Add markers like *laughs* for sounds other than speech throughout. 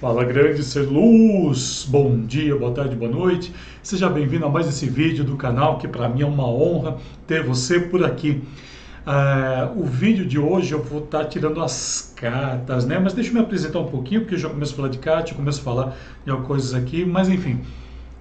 Fala grande ser luz, bom dia, boa tarde, boa noite. Seja bem-vindo a mais esse vídeo do canal, que para mim é uma honra ter você por aqui. Uh, o vídeo de hoje eu vou estar tá tirando as cartas, né? Mas deixa eu me apresentar um pouquinho, porque eu já começo a falar de carta, eu começo a falar de coisas aqui, mas enfim.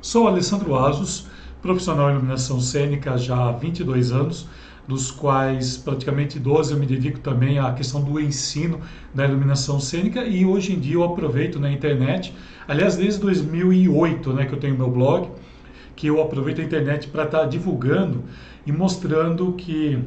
Sou Alessandro Asos, profissional em iluminação cênica já há 22 anos dos quais praticamente 12 eu me dedico também à questão do ensino da iluminação cênica e hoje em dia eu aproveito na internet, aliás desde 2008 né, que eu tenho meu blog, que eu aproveito a internet para estar tá divulgando e mostrando que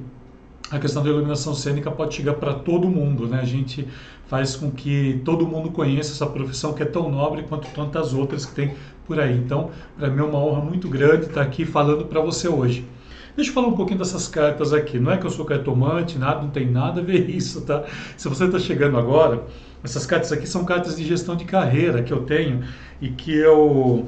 a questão da iluminação cênica pode chegar para todo mundo, né? A gente faz com que todo mundo conheça essa profissão que é tão nobre quanto tantas outras que tem por aí. Então, para mim é uma honra muito grande estar aqui falando para você hoje. Deixa eu falar um pouquinho dessas cartas aqui. Não é que eu sou cartomante, nada, não tem nada a ver *laughs* isso, tá? Se você está chegando agora, essas cartas aqui são cartas de gestão de carreira que eu tenho e que eu,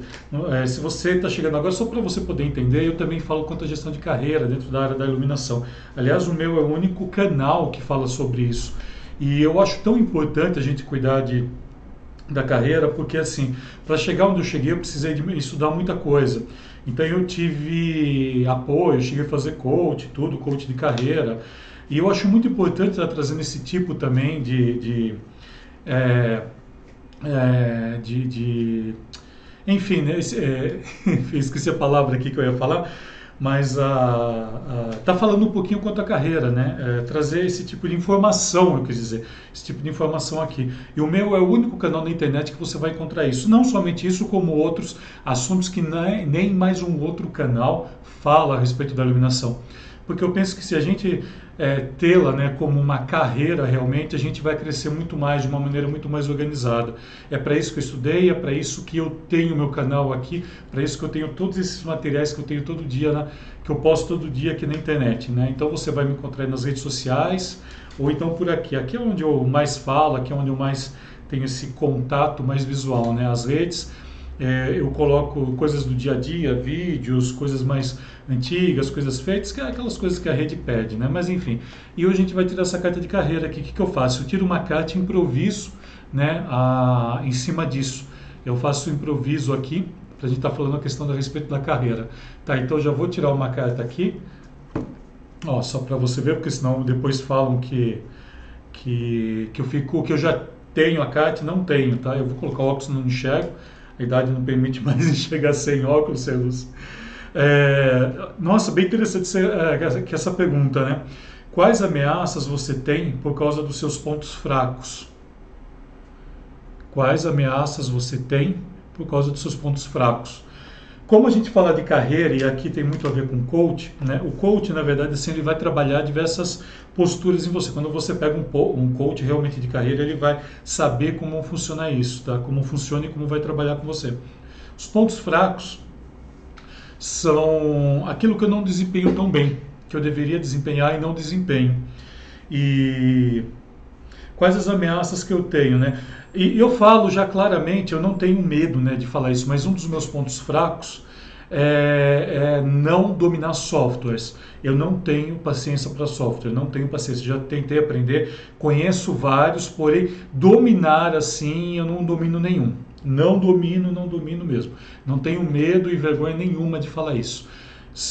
é, se você está chegando agora, só para você poder entender, eu também falo quanto a gestão de carreira dentro da área da iluminação. Aliás, o meu é o único canal que fala sobre isso. E eu acho tão importante a gente cuidar de da carreira, porque assim, para chegar onde eu cheguei, eu precisei de estudar muita coisa. Então eu tive apoio, cheguei a fazer coach, tudo, coach de carreira. E eu acho muito importante estar trazendo esse tipo também de. de, é, é, de, de enfim, né, é, *laughs* esqueci a palavra aqui que eu ia falar, mas está falando um pouquinho quanto à carreira, né? É, trazer esse tipo de informação, eu quis dizer, esse tipo de informação aqui. E o meu é o único canal na internet que você vai encontrar isso. Não somente isso, como outros assuntos que nem, nem mais um outro canal fala a respeito da iluminação porque eu penso que se a gente é, tê-la né, como uma carreira realmente, a gente vai crescer muito mais, de uma maneira muito mais organizada. É para isso que eu estudei, é para isso que eu tenho meu canal aqui, para isso que eu tenho todos esses materiais que eu tenho todo dia, né, que eu posto todo dia aqui na internet. Né? Então você vai me encontrar nas redes sociais, ou então por aqui. Aqui é onde eu mais falo, aqui é onde eu mais tenho esse contato mais visual, né? As redes é, eu coloco coisas do dia a dia, vídeos, coisas mais antigas, coisas feitas, que é aquelas coisas que a rede pede, né? Mas enfim. E hoje a gente vai tirar essa carta de carreira aqui. O que, que eu faço? Eu tiro uma carta e improviso, né? A, em cima disso. Eu faço improviso aqui, a gente tá falando a questão a respeito da carreira. Tá, então já vou tirar uma carta aqui. Ó, só para você ver, porque senão depois falam que, que, que eu fico, que eu já tenho a carta não tenho, tá? Eu vou colocar o óculos, não enxergo a idade não permite mais *laughs* enxergar sem óculos, sem luz. É, nossa, bem interessante é, que essa pergunta, né? Quais ameaças você tem por causa dos seus pontos fracos? Quais ameaças você tem por causa dos seus pontos fracos? Como a gente fala de carreira, e aqui tem muito a ver com coach, né? o coach, na verdade, assim, ele vai trabalhar diversas posturas em você. Quando você pega um, um coach realmente de carreira, ele vai saber como funciona isso, tá? como funciona e como vai trabalhar com você. Os pontos fracos são aquilo que eu não desempenho tão bem, que eu deveria desempenhar e não desempenho. E quais as ameaças que eu tenho, né? E eu falo já claramente, eu não tenho medo né, de falar isso, mas um dos meus pontos fracos é, é não dominar softwares. Eu não tenho paciência para software, não tenho paciência. Já tentei aprender, conheço vários, porém dominar assim eu não domino nenhum. Não domino, não domino mesmo. Não tenho medo e vergonha nenhuma de falar isso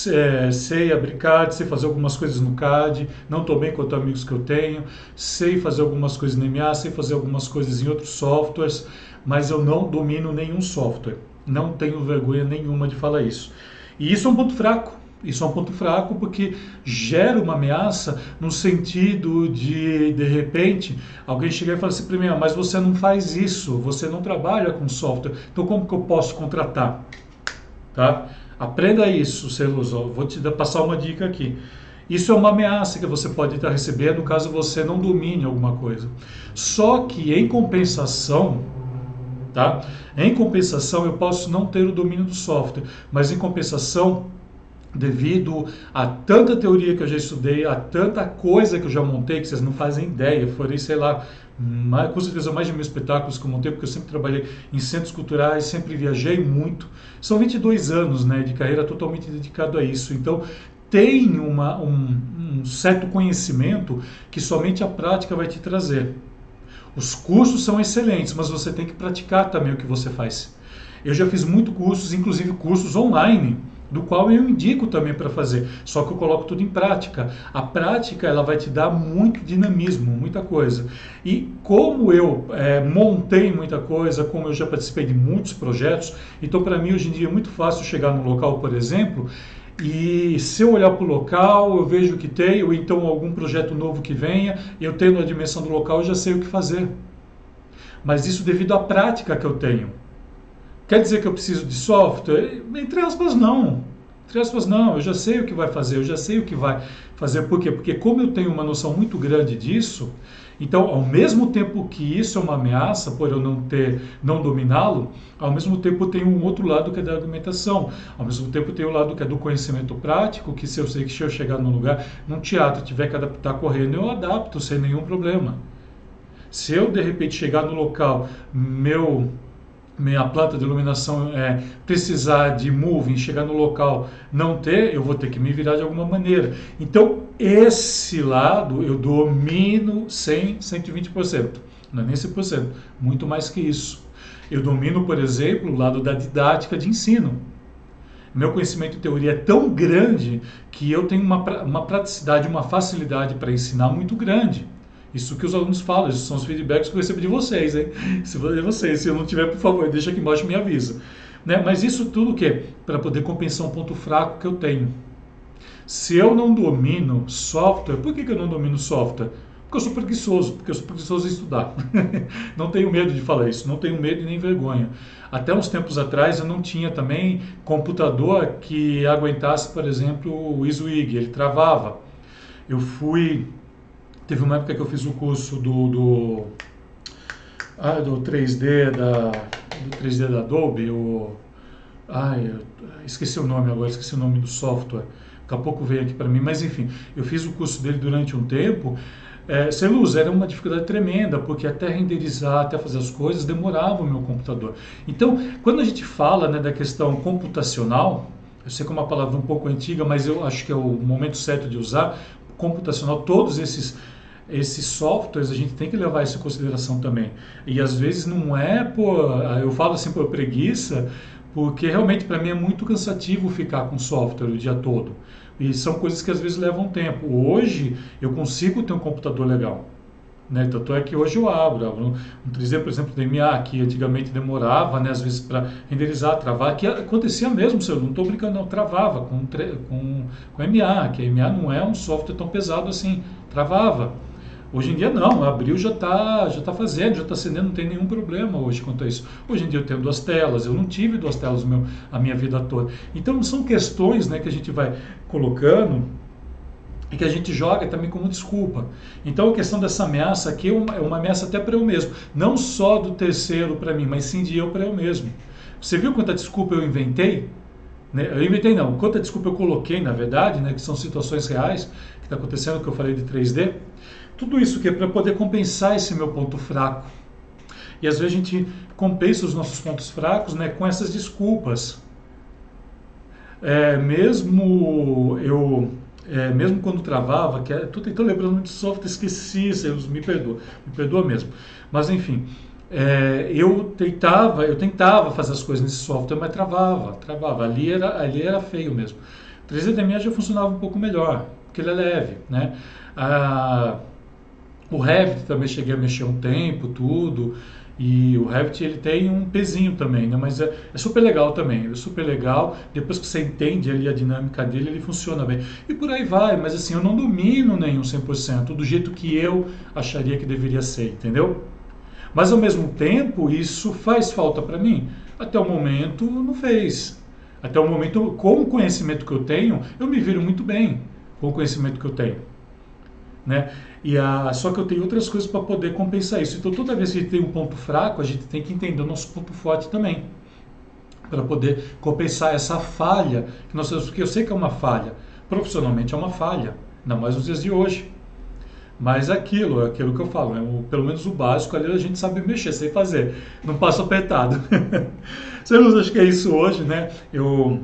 é, sei abrir CAD, sei fazer algumas coisas no CAD, não estou bem quanto amigos que eu tenho, sei fazer algumas coisas no MA, sei fazer algumas coisas em outros softwares, mas eu não domino nenhum software. Não tenho vergonha nenhuma de falar isso. E isso é um ponto fraco. Isso é um ponto fraco porque gera uma ameaça no sentido de, de repente, alguém chegar e falar assim para mim, ah, mas você não faz isso, você não trabalha com software, então como que eu posso contratar? Tá? Aprenda isso, Celuso. Vou te passar uma dica aqui. Isso é uma ameaça que você pode estar recebendo caso você não domine alguma coisa. Só que em compensação, tá? Em compensação, eu posso não ter o domínio do software, mas em compensação, devido a tanta teoria que eu já estudei, a tanta coisa que eu já montei que vocês não fazem ideia, foram, sei lá, mais, com certeza mais de mil espetáculos que eu montei, porque eu sempre trabalhei em centros culturais, sempre viajei muito. São 22 anos né, de carreira totalmente dedicado a isso. Então, tem uma, um, um certo conhecimento que somente a prática vai te trazer. Os cursos são excelentes, mas você tem que praticar também o que você faz. Eu já fiz muito cursos, inclusive cursos online, do qual eu indico também para fazer, só que eu coloco tudo em prática. A prática ela vai te dar muito dinamismo, muita coisa. E como eu é, montei muita coisa, como eu já participei de muitos projetos, então para mim hoje em dia é muito fácil chegar no local, por exemplo, e se eu olhar para o local, eu vejo que tem, ou então algum projeto novo que venha, eu tenho a dimensão do local, eu já sei o que fazer. Mas isso devido à prática que eu tenho. Quer dizer que eu preciso de software? Entre aspas, não. Entre aspas, não. Eu já sei o que vai fazer, eu já sei o que vai fazer. Por quê? Porque como eu tenho uma noção muito grande disso, então, ao mesmo tempo que isso é uma ameaça, por eu não ter, não dominá-lo, ao mesmo tempo tem um outro lado que é da argumentação. Ao mesmo tempo tem o lado que é do conhecimento prático, que se eu sei que se eu chegar num lugar, num teatro, tiver que adaptar correndo, eu adapto sem nenhum problema. Se eu de repente chegar no local, meu minha planta de iluminação é, precisar de moving, chegar no local, não ter, eu vou ter que me virar de alguma maneira. Então, esse lado eu domino 100, 120%, não é nem 100%, muito mais que isso. Eu domino, por exemplo, o lado da didática de ensino. Meu conhecimento de teoria é tão grande que eu tenho uma, uma praticidade, uma facilidade para ensinar muito grande. Isso que os alunos falam, esses são os feedbacks que eu recebo de vocês, hein? Se vocês, se eu não tiver, por favor, deixa aqui embaixo e me avisa. Né? Mas isso tudo o quê? Para poder compensar um ponto fraco que eu tenho. Se eu não domino software, por que, que eu não domino software? Porque eu sou preguiçoso, porque eu sou preguiçoso em estudar. *laughs* não tenho medo de falar isso, não tenho medo e nem vergonha. Até uns tempos atrás eu não tinha também computador que aguentasse, por exemplo, o Iswig, ele travava. Eu fui Teve uma época que eu fiz o curso do, do, ah, do 3D da do 3D da Adobe, o ai, esqueci o nome agora, esqueci o nome do software. Daqui a pouco veio aqui para mim, mas enfim, eu fiz o curso dele durante um tempo. É, sem luz era uma dificuldade tremenda, porque até renderizar, até fazer as coisas, demorava o meu computador. Então, quando a gente fala né, da questão computacional, eu sei que é uma palavra um pouco antiga, mas eu acho que é o momento certo de usar, computacional, todos esses esses softwares a gente tem que levar isso em consideração também. E às vezes não é por, eu falo assim por preguiça, porque realmente para mim é muito cansativo ficar com software o dia todo. E são coisas que às vezes levam tempo. Hoje eu consigo ter um computador legal. Né? Tanto é que hoje eu abro, abro um 3D, por exemplo, DMA, que antigamente demorava, né, às vezes, para renderizar, travar, que acontecia mesmo, eu não estou brincando, não, travava com, com, com MA, que a MA não é um software tão pesado assim, travava. Hoje em dia não, abriu já está já tá fazendo, já está acendendo, não tem nenhum problema hoje quanto a isso. Hoje em dia eu tenho duas telas, eu não tive duas telas meu, a minha vida toda. Então são questões né, que a gente vai colocando e que a gente joga também como desculpa. Então a questão dessa ameaça aqui é uma, é uma ameaça até para eu mesmo, não só do terceiro para mim, mas sim de eu para eu mesmo. Você viu quanta desculpa eu inventei? Né? Eu inventei não, quanta desculpa eu coloquei, na verdade, né, que são situações reais que está acontecendo, que eu falei de 3D. Tudo isso que é para poder compensar esse meu ponto fraco. E às vezes a gente compensa os nossos pontos fracos né, com essas desculpas. É, mesmo eu, é, mesmo quando travava, que estou é, tentando lembrando de software, esqueci, me perdoa, me perdoa mesmo. Mas enfim, é, eu tentava, eu tentava fazer as coisas nesse software, mas travava, travava. Ali era, ali era feio mesmo. 3D já funcionava um pouco melhor, porque ele é leve, né? Ah, o Revit também cheguei a mexer um tempo, tudo. E o Revit ele tem um pezinho também, né? mas é, é, super legal também, é super legal. Depois que você entende ali a dinâmica dele, ele funciona bem. E por aí vai, mas assim, eu não domino nenhum 100% do jeito que eu acharia que deveria ser, entendeu? Mas ao mesmo tempo, isso faz falta para mim. Até o momento, não fez. Até o momento, com o conhecimento que eu tenho, eu me viro muito bem com o conhecimento que eu tenho. Né? E a, só que eu tenho outras coisas para poder compensar isso. Então, toda vez que a gente tem um ponto fraco, a gente tem que entender o nosso ponto forte também. Para poder compensar essa falha, que nós porque eu sei que é uma falha. Profissionalmente é uma falha, ainda mais nos dias de hoje. Mas aquilo, é aquilo que eu falo, né? o, pelo menos o básico ali a gente sabe mexer, sem fazer, não passa apertado. *laughs* Vocês acho que é isso hoje, né? Eu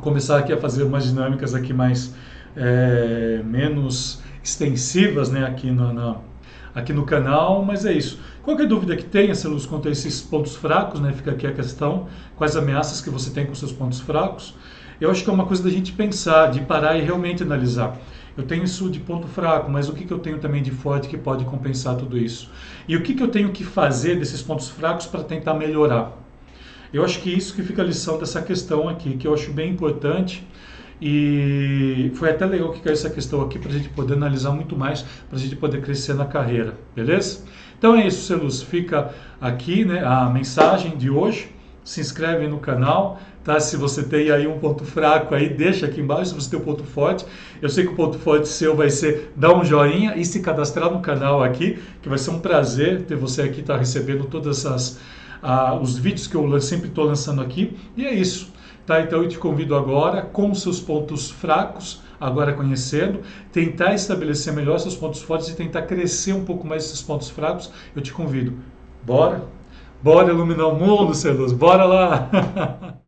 começar aqui a fazer umas dinâmicas aqui mais é, menos extensivas né, aqui na, aqui no canal, mas é isso. Qualquer dúvida que tenha, Celus, quanto a esses pontos fracos, né, fica aqui a questão, quais ameaças que você tem com seus pontos fracos, eu acho que é uma coisa da gente pensar, de parar e realmente analisar. Eu tenho isso de ponto fraco, mas o que, que eu tenho também de forte que pode compensar tudo isso? E o que, que eu tenho que fazer desses pontos fracos para tentar melhorar? Eu acho que isso que fica a lição dessa questão aqui, que eu acho bem importante. E foi até legal que caiu essa questão aqui para a gente poder analisar muito mais, para a gente poder crescer na carreira, beleza? Então é isso, Celus. Fica aqui né, a mensagem de hoje. Se inscreve no canal, tá? Se você tem aí um ponto fraco aí, deixa aqui embaixo se você tem um ponto forte. Eu sei que o ponto forte seu vai ser dar um joinha e se cadastrar no canal aqui, que vai ser um prazer ter você aqui, tá recebendo todas as ah, os vídeos que eu sempre estou lançando aqui. E é isso, tá? Então eu te convido agora com seus pontos fracos, agora conhecendo, tentar estabelecer melhor seus pontos fortes e tentar crescer um pouco mais esses pontos fracos. Eu te convido. Bora? Bora iluminar o mundo, Celos, bora lá! *laughs*